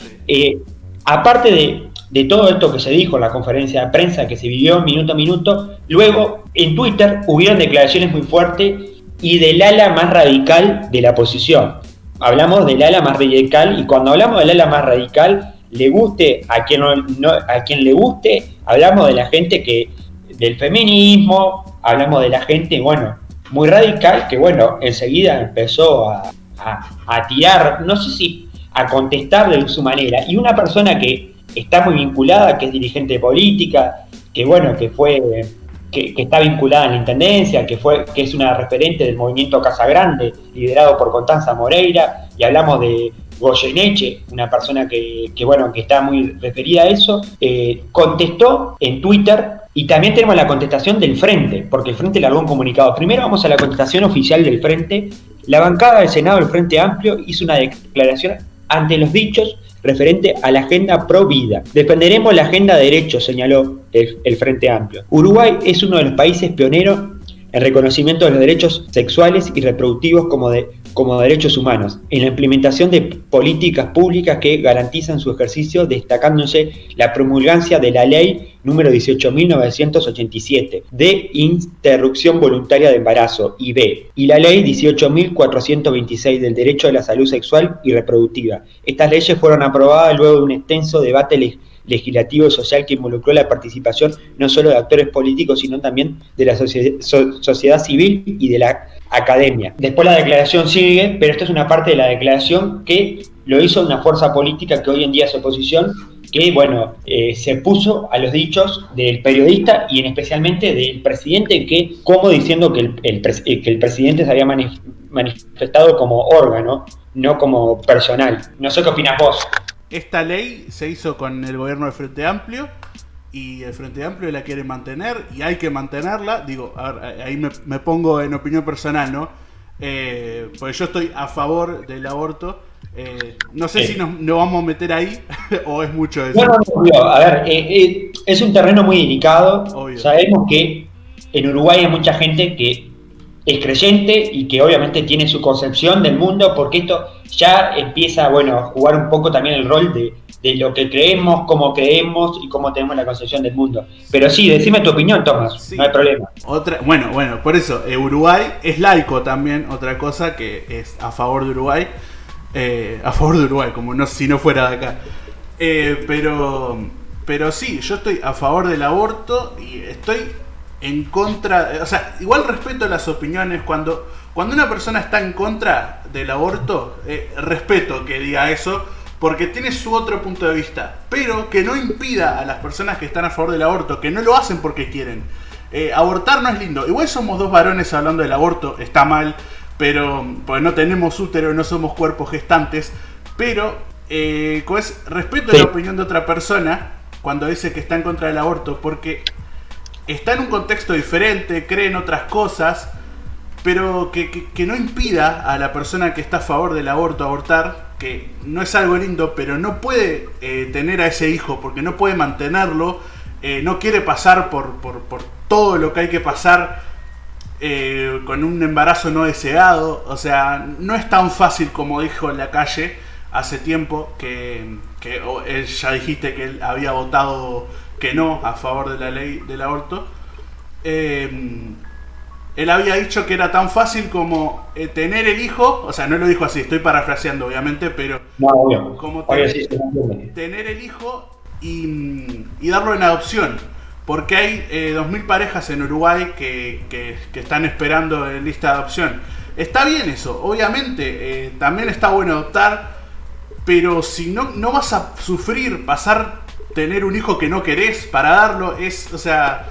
aparte de de todo esto que se dijo en la conferencia de prensa que se vivió minuto a minuto, luego en Twitter hubieron declaraciones muy fuertes y del ala más radical de la oposición. Hablamos del ala más radical y cuando hablamos del ala más radical, le guste a quien, no, a quien le guste, hablamos de la gente que del feminismo, hablamos de la gente, bueno, muy radical, que bueno, enseguida empezó a, a tirar, no sé si a contestar de su manera. Y una persona que está muy vinculada, que es dirigente política, que bueno, que fue, que, está vinculada en la intendencia, que fue, que es una referente del movimiento Casa Grande, liderado por Constanza Moreira, y hablamos de Goyeneche, una persona que, bueno, que está muy referida a eso, eh, contestó en Twitter y también tenemos la contestación del Frente, porque el Frente largó un comunicado. Primero vamos a la contestación oficial del Frente. La bancada del Senado del Frente Amplio hizo una declaración ante los dichos referente a la agenda pro vida. Defenderemos la agenda de derechos, señaló el, Frente Amplio. Uruguay es uno de los países pioneros en reconocimiento de los derechos sexuales y reproductivos como, de, como derechos humanos, en la implementación de políticas públicas que garantizan su ejercicio, destacándose la promulgancia de la ley número 18.987 de interrupción voluntaria de embarazo y B, y la ley 18.426 del derecho a la salud sexual y reproductiva. Estas leyes fueron aprobadas luego de un extenso debate legislativo y social que involucró la participación no solo de actores políticos, sino también de la sociedad civil y de la academia. Después la declaración sigue, pero esta es una parte de la declaración que lo hizo una fuerza política que hoy en día es oposición que, bueno, eh, se puso a los dichos del periodista y en especialmente del presidente, que, como diciendo que el, eh, que el presidente se había manifestado como órgano, no como personal. No sé qué opinas vos. Esta ley se hizo con el gobierno del Frente Amplio y el Frente Amplio la quiere mantener y hay que mantenerla. Digo, ahí me, pongo en opinión personal, ¿no? Eh, porque yo estoy a favor del aborto eh, no sé si nos, vamos a meter ahí o es mucho eso. No, no, a ver, eh, eh, es un terreno muy delicado. Sabemos que en Uruguay hay mucha gente que es creyente y que obviamente tiene su concepción del mundo, porque esto ya empieza, bueno, a jugar un poco también el rol de, de lo que creemos, cómo creemos y cómo tenemos la concepción del mundo. Pero sí, decime tu opinión, Tomás, no hay problema. Otra, bueno, bueno, por eso, eh, Uruguay es laico también, otra cosa que es a favor de Uruguay, eh, a favor de Uruguay, como no, si no fuera de acá. Eh, pero, pero sí, yo estoy a favor del aborto y estoy en contra, o sea, igual respeto las opiniones cuando, cuando una persona está en contra del aborto, respeto que diga eso porque tiene su otro punto de vista, pero que no impida a las personas que están a favor del aborto, que no lo hacen porque quieren. Eh, abortar no es lindo. Igual somos dos varones hablando del aborto, está mal, pero pues no tenemos útero, no somos cuerpos gestantes, pero eh, pues, respeto la opinión de otra persona cuando dice que está en contra del aborto, porque está en un contexto diferente, cree en otras cosas, pero que, que no impida a la persona que está a favor del aborto abortar que no es algo lindo, pero no puede eh, tener a ese hijo porque no puede mantenerlo, eh, no quiere pasar por, por, todo lo que hay que pasar eh, con un embarazo no deseado, o sea, no es tan fácil como dijo en la calle hace tiempo, que, que ya dijiste que él había votado que no a favor de la ley del aborto él había dicho que era tan fácil como eh, tener el hijo, o sea, no lo dijo así, estoy parafraseando obviamente, pero como tener, el hijo y, darlo en adopción. Porque hay eh, 2.000 parejas en Uruguay que, están esperando en lista de adopción. Está bien eso, obviamente, eh, también está bueno adoptar, pero si no, no vas a sufrir pasar tener un hijo que no querés para darlo, es, o sea,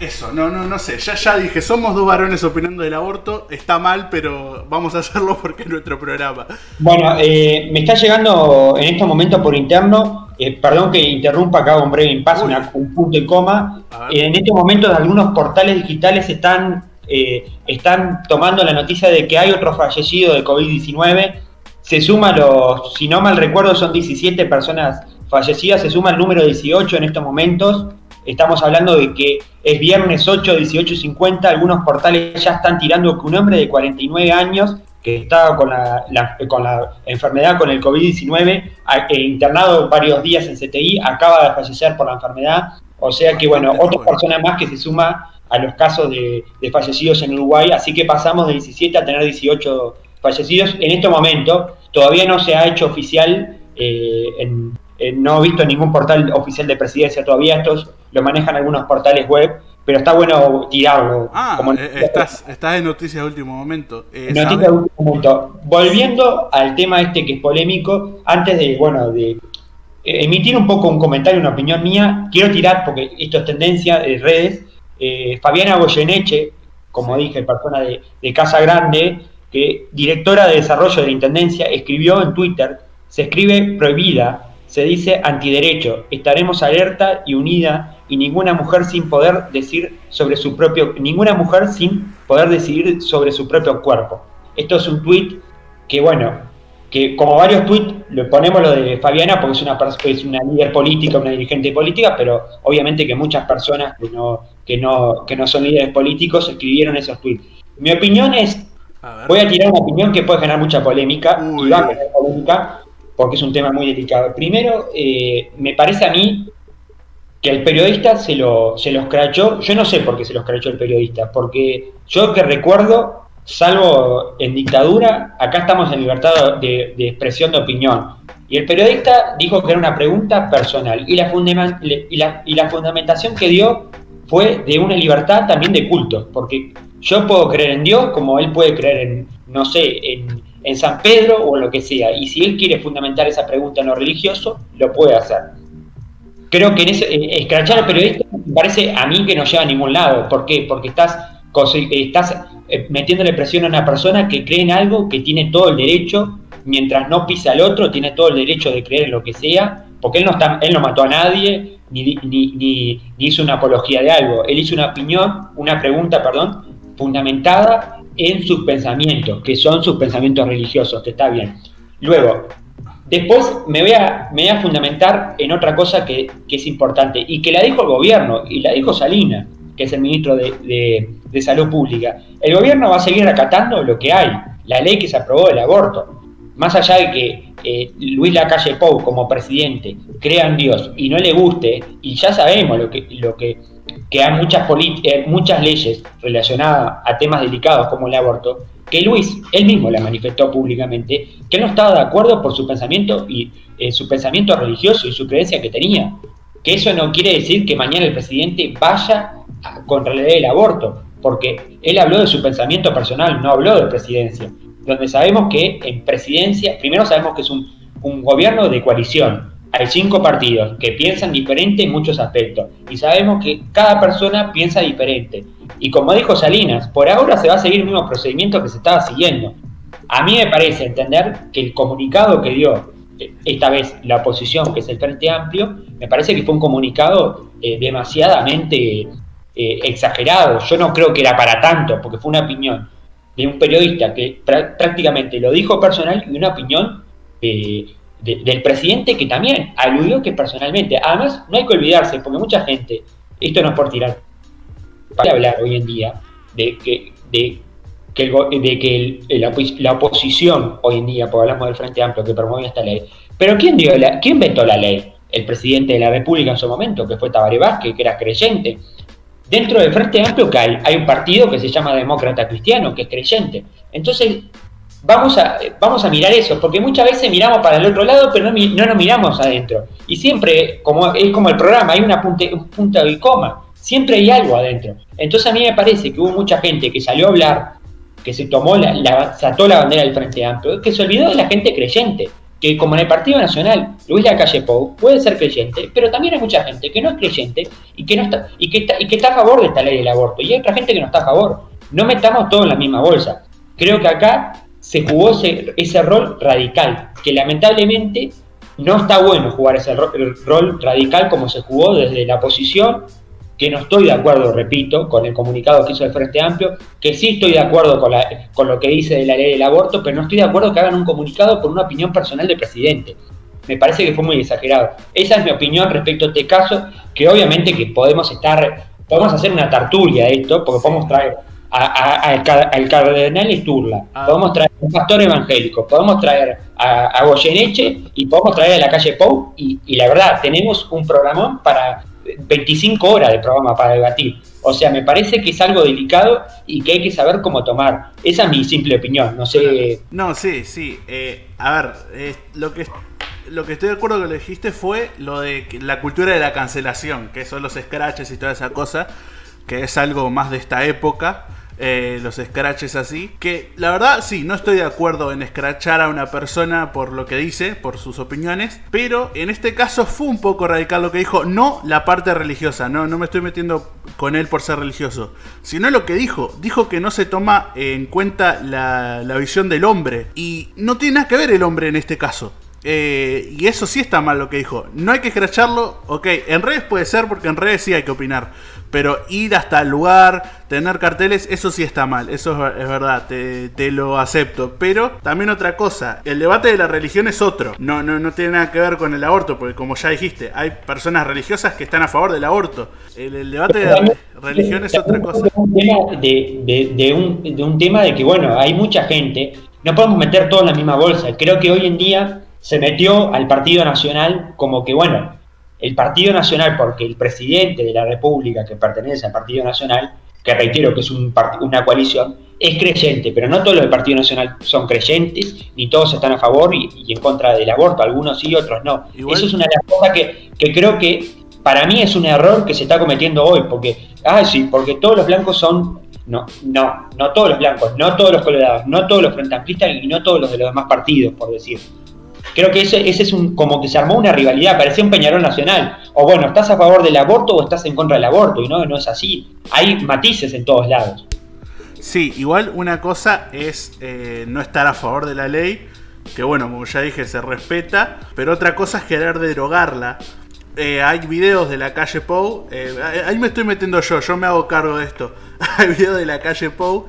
eso, no, no, no sé. Ya, ya dije, somos dos varones opinando del aborto. Está mal, pero vamos a hacerlo porque es nuestro programa. Bueno, eh, me está llegando en estos momentos por interno. Eh, perdón que interrumpa acá un breve impasse, un punto y coma. en estos momentos algunos portales digitales están, eh, están tomando la noticia de que hay otro fallecido de COVID-19. Se suma los, si no mal recuerdo, son 17 personas fallecidas. Se suma el número 18 en estos momentos. Estamos hablando de que es viernes 8, 18 50. Algunos portales ya están tirando que un hombre de 49 años que estaba con la, con la enfermedad, con el COVID-19, eh, internado varios días en CTI, acaba de fallecer por la enfermedad. O sea que, bueno, otra persona más que se suma a los casos de, fallecidos en Uruguay. Así que pasamos de 17 a tener 18 fallecidos. En este momento todavía no se ha hecho oficial eh, en, no he visto ningún portal oficial de presidencia todavía, estos lo manejan algunos portales web, pero está bueno tirarlo. Ah, como eh, estás, estás en noticias de último momento. Eh, noticias de último momento. Volviendo al tema este que es polémico, antes de, bueno, de emitir un poco un comentario, una opinión mía, quiero tirar, porque esto es tendencia de redes, Fabiana Goyeneche, como dije, persona de, de Casa Grande, que directora de desarrollo de la Intendencia, escribió en Twitter, se escribe prohibida, se dice antiderecho, estaremos alerta y unida y ninguna mujer sin poder decir sobre su propio, ninguna mujer sin poder decidir sobre su propio cuerpo. Esto es un tuit que bueno, que como varios tuits, le ponemos lo de Fabiana porque es una, es una líder política, una dirigente política, pero obviamente que muchas personas que no, que no, que no son líderes políticos escribieron esos tweets. Mi opinión es, voy a tirar una opinión que puede generar mucha polémica, y va a generar polémica, porque es un tema muy delicado. Primero, eh, me parece a mí que el periodista se lo, se lo escrachó, yo no sé por qué se lo escrachó el periodista, porque yo que recuerdo, salvo en dictadura, acá estamos en libertad de, expresión de opinión. Y el periodista dijo que era una pregunta personal. Y la, y la, y la fundamentación que dio fue de una libertad también de culto, porque yo puedo creer en Dios como él puede creer en, no sé, en en San Pedro o en lo que sea. Y si él quiere fundamentar esa pregunta en lo religioso, lo puede hacer. Creo que en ese, eh, escrachar al periodista me parece a mí que no lleva a ningún lado. ¿Por qué? Porque estás, estás eh, metiéndole presión a una persona que cree en algo, que tiene todo el derecho, mientras no pisa al otro, tiene todo el derecho de creer en lo que sea, porque él no, está, él no mató a nadie, ni, ni, ni hizo una apología de algo. Él hizo una opinión, una pregunta, perdón, fundamentada en sus pensamientos, que son sus pensamientos religiosos, que está bien. Luego, después me voy a, me voy a fundamentar en otra cosa que, es importante y que la dijo el gobierno y la dijo Salina, que es el ministro de, de salud pública. El gobierno va a seguir acatando lo que hay, la ley que se aprobó del aborto. Más allá de que eh, Luis Lacalle Pou como presidente crea en Dios y no le guste, y ya sabemos lo que, lo que, que hay muchas, eh, muchas leyes relacionadas a temas delicados como el aborto, que Luis, él mismo la manifestó públicamente, que no estaba de acuerdo por su pensamiento y eh, su pensamiento religioso y su creencia que tenía. Que eso no quiere decir que mañana el presidente vaya contra la ley del aborto, porque él habló de su pensamiento personal, no habló de presidencia. Donde sabemos que en presidencia, primero sabemos que es un, un gobierno de coalición, hay cinco partidos que piensan diferente en muchos aspectos y sabemos que cada persona piensa diferente. Y como dijo Salinas, por ahora se va a seguir el mismo procedimiento que se estaba siguiendo. A mí me parece entender que el comunicado que dio eh, esta vez la oposición, que es el Frente Amplio, me parece que fue un comunicado eh, demasiadamente eh, exagerado. Yo no creo que era para tanto, porque fue una opinión de un periodista que prácticamente lo dijo personal y una opinión del presidente que también aludió que personalmente. Además, no hay que olvidarse, porque mucha gente, esto no es por tirar, para hablar hoy en día de que, de que, la, oposición hoy en día, porque hablamos del Frente Amplio que promueve esta ley, pero ¿quién, dio la, ¿quién inventó la ley? El presidente de la República en su momento, que fue Tabaré Vázquez, que era creyente. Dentro del Frente Amplio que hay, hay un partido que se llama Demócrata Cristiano, que es creyente. Entonces, vamos a, vamos a mirar eso, porque muchas veces miramos para el otro lado, pero no, no nos miramos adentro. Y siempre, como es como el programa, hay una punta, un punto y coma, siempre hay algo adentro. Entonces a mí me parece que hubo mucha gente que salió a hablar, que se tomó la, la, la bandera del Frente Amplio, que se olvidó de la gente creyente, que como en el Partido Nacional, Luis Lacalle Pou puede ser creyente, pero también hay mucha gente que no es creyente y que no está, y que está, y que está a favor de esta ley del aborto, y hay otra gente que no está a favor. No metamos todo en la misma bolsa. Creo que acá se jugó ese, rol radical, que lamentablemente no está bueno jugar ese rol, radical como se jugó desde la oposición, que no estoy de acuerdo, repito, con el comunicado que hizo el Frente Amplio, que sí estoy de acuerdo con, con lo que dice de la ley del aborto, pero no estoy de acuerdo que hagan un comunicado por una opinión personal del presidente. Me parece que fue muy exagerado. Esa es mi opinión respecto a este caso, que obviamente que podemos estar, podemos hacer una tartulia de esto, porque podemos traer al cardenal Esturla, ah. podemos traer a un pastor evangélico, podemos traer a, a Goyeneche y podemos traer a la calle Pou y, la verdad, tenemos un programón para 25 horas de programa para debatir. O sea, me parece que es algo delicado y que hay que saber cómo tomar. Esa es mi simple opinión, no sé... No, sí, sí. Eh, a ver, eh, lo que lo que estoy de acuerdo que lo dijiste fue lo de la cultura de la cancelación, que son los scratches y toda esa cosa, que es algo más de esta época. Eh, los scratches así. Que la verdad, sí, no estoy de acuerdo en scratchar a una persona por lo que dice, por sus opiniones. Pero en este caso fue un poco radical lo que dijo. No la parte religiosa, no, no me estoy metiendo con él por ser religioso. Sino lo que dijo. Dijo que no se toma en cuenta la, la visión del hombre. Y no tiene nada que ver el hombre en este caso. Eh, y eso sí está mal lo que dijo. No hay que escracharlo. Ok, en redes puede ser porque en redes sí hay que opinar. Pero ir hasta el lugar, tener carteles, eso sí está mal. Eso es, verdad, te, lo acepto. Pero también otra cosa, el debate de la religión es otro. No, no, no tiene nada que ver con el aborto, porque como ya dijiste, hay personas religiosas que están a favor del aborto. El, debate de la religión es otra cosa. De, de, un, de un tema de que, bueno, hay mucha gente. No podemos meter todo en la misma bolsa. Creo que hoy en día se metió al Partido Nacional como que, bueno, el Partido Nacional, porque el presidente de la República que pertenece al Partido Nacional, que reitero que es un una coalición, es creyente, pero no todos los del Partido Nacional son creyentes, ni todos están a favor y, en contra del aborto, algunos sí, otros no. Eso es una de las cosas que, que, creo que para mí es un error que se está cometiendo hoy, porque, ah, sí, porque todos los blancos son, no, no, no todos los blancos, no todos los colorados, no todos los frente y no todos los de los demás partidos, por decir. Creo que ese, ese es un, como que se armó una rivalidad, parecía un Peñarol nacional. O bueno, estás a favor del aborto o estás en contra del aborto, y no, no es así. Hay matices en todos lados. Sí, igual una cosa es eh, no estar a favor de la ley, que bueno, como ya dije, se respeta, pero otra cosa es querer derogarla. Eh, hay videos de la calle Pou, eh, ahí me estoy metiendo yo, yo me hago cargo de esto. hay videos de la calle Pou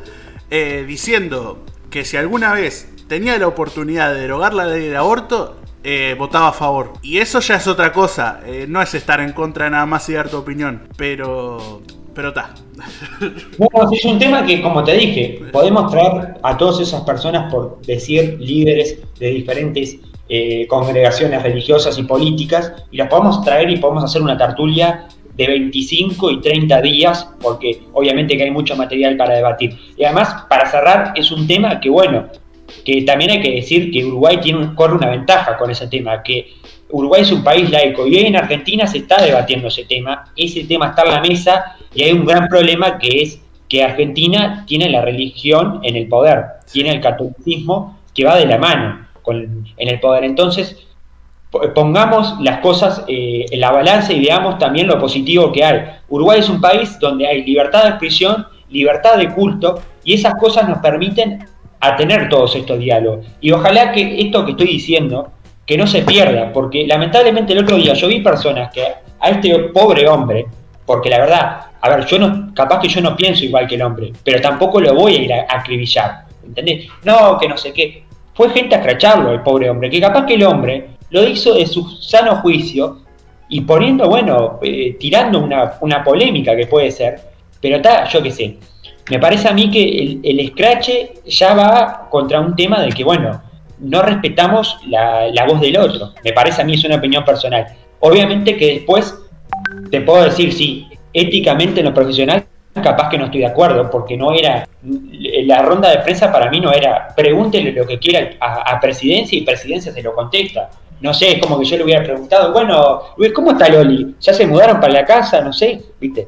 diciendo que si alguna vez tenía la oportunidad de derogar la ley del aborto, eh, votaba a favor. Y eso ya es otra cosa, eh, no es estar en contra nada más y dar tu opinión, pero pero está. Bueno, es un tema que, como te dije, podemos traer a todas esas personas, por decir líderes de diferentes eh, congregaciones religiosas y políticas, y las podemos traer y podemos hacer una tertulia de 25 y 30 días, porque obviamente que hay mucho material para debatir. Y además, para cerrar, es un tema que, bueno, que también hay que decir que Uruguay tiene, corre una ventaja con ese tema, que Uruguay es un país laico y hoy en Argentina se está debatiendo ese tema, ese tema está en la mesa y hay un gran problema que es que Argentina tiene la religión en el poder, tiene el catolicismo que va de la mano con, en el poder. Entonces, pongamos las cosas eh, en la balanza y veamos también lo positivo que hay. Uruguay es un país donde hay libertad de expresión, libertad de culto, y esas cosas nos permiten a tener todos estos diálogos. Y ojalá que esto que estoy diciendo, que no se pierda, porque lamentablemente el otro día yo vi personas que a este pobre hombre, porque la verdad, a ver, yo no, capaz que yo no pienso igual que el hombre, pero tampoco lo voy a ir a, acribillar, ¿entendés? No, que no sé qué. Fue gente a cracharlo, el pobre hombre, que capaz que el hombre lo hizo de su sano juicio y poniendo, bueno, eh, tirando una, una, polémica que puede ser, pero está, yo qué sé, me parece a mí que el, scratch ya va contra un tema de que, bueno, no respetamos la, voz del otro. Me parece a mí, es una opinión personal. Obviamente que después te puedo decir, sí, éticamente en lo profesional, capaz que no estoy de acuerdo, porque no era, la ronda de prensa para mí no era, pregúntele lo que quiera a, presidencia y presidencia se lo contesta no sé, es como que yo le hubiera preguntado, bueno, ¿cómo está Loli? ¿Ya se mudaron para la casa? No sé, ¿viste?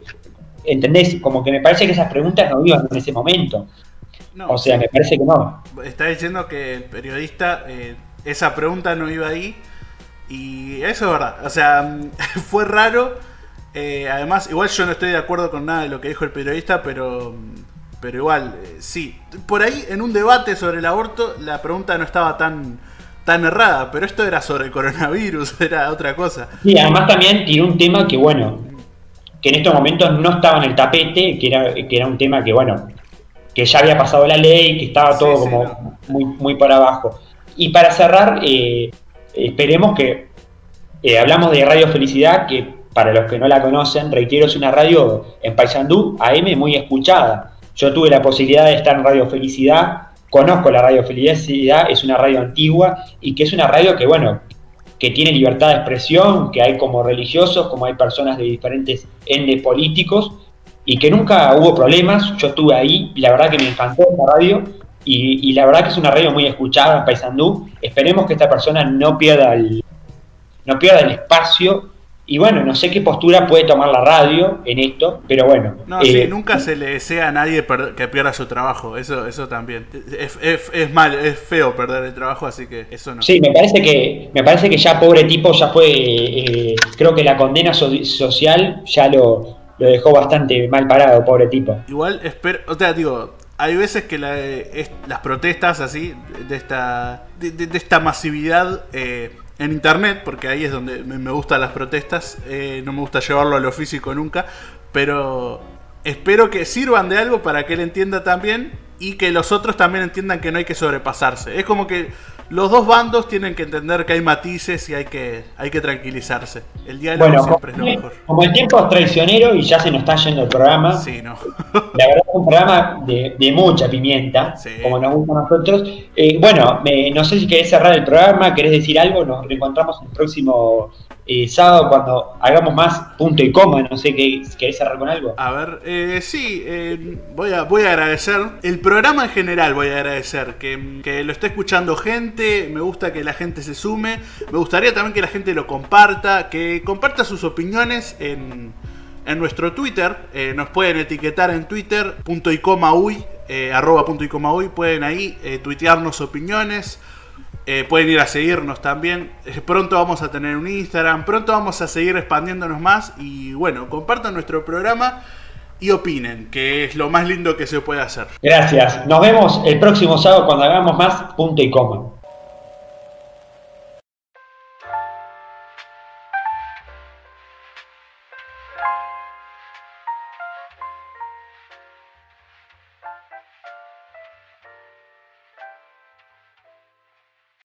¿Entendés? Como que me parece que esas preguntas no iban en ese momento. o sea, me parece que no. Está diciendo que el periodista, eh, esa pregunta no iba ahí. Y eso es verdad. O sea, fue raro. Eh, además, igual yo no estoy de acuerdo con nada de lo que dijo el periodista, pero, pero igual, eh, sí. Por ahí, en un debate sobre el aborto, la pregunta no estaba tan tan errada, pero esto era sobre el coronavirus, era otra cosa. Y además también tiene un tema que, bueno, que en estos momentos no estaba en el tapete, que era, que era un tema que, bueno, que ya había pasado la ley, que estaba todo como muy, muy por abajo. Y para cerrar, eh, esperemos que eh, hablamos de Radio Felicidad, que para los que no la conocen, reitero, es una radio en Paysandú, AM, muy escuchada. Yo tuve la posibilidad de estar en Radio Felicidad conozco la radio Felicidad, es una radio antigua y que es una radio que, bueno, que tiene libertad de expresión, que hay como religiosos, como hay personas de diferentes endes políticos y que nunca hubo problemas. Yo estuve ahí y la verdad que me encantó esta radio y, la verdad que es una radio muy escuchada en Paysandú. Esperemos que esta persona no pierda el, no pierda el espacio y bueno, no sé qué postura puede tomar la radio en esto, pero bueno. No, sí, eh, nunca se le desea a nadie que pierda su trabajo, eso eso también. Es, es, mal, es feo perder el trabajo, así que eso no. Sí, me parece que, me parece que ya pobre tipo ya fue, eh, creo que la condena social ya lo, lo dejó bastante mal parado, pobre tipo. Igual, espero, o sea, digo, hay veces que las protestas así, de esta, de, esta masividad... Eh, en internet, porque ahí es donde me gustan las protestas, eh, no me gusta llevarlo a lo físico nunca, pero espero que sirvan de algo para que él entienda también y que los otros también entiendan que no hay que sobrepasarse. Es como que los dos bandos tienen que entender que hay matices y hay que, hay que tranquilizarse. El diálogo siempre es lo mejor. Como el tiempo es traicionero y ya se nos está yendo el programa. Sí, no. la verdad es un programa de, mucha pimienta, como nos gusta a nosotros. Eh, bueno, no sé si querés cerrar el programa, querés decir algo, nos reencontramos el próximo eh, sábado cuando hagamos más punto y coma, no sé querés cerrar con algo. A ver, eh, sí, eh, voy, a, voy a agradecer, el programa en general voy a agradecer, que, que, lo esté escuchando gente, me gusta que la gente se sume, me gustaría también que la gente lo comparta, que comparta sus opiniones en, en nuestro Twitter, eh, nos pueden etiquetar en Twitter, punto y coma uy, arroba punto y coma uy, pueden ahí tuitearnos opiniones. Eh, pueden ir a seguirnos también. Eh, pronto vamos a tener un Instagram. Pronto vamos a seguir expandiéndonos más. Y bueno, compartan nuestro programa y opinen, que es lo más lindo que se puede hacer. Gracias. Nos vemos el próximo sábado cuando hagamos más punto y coma.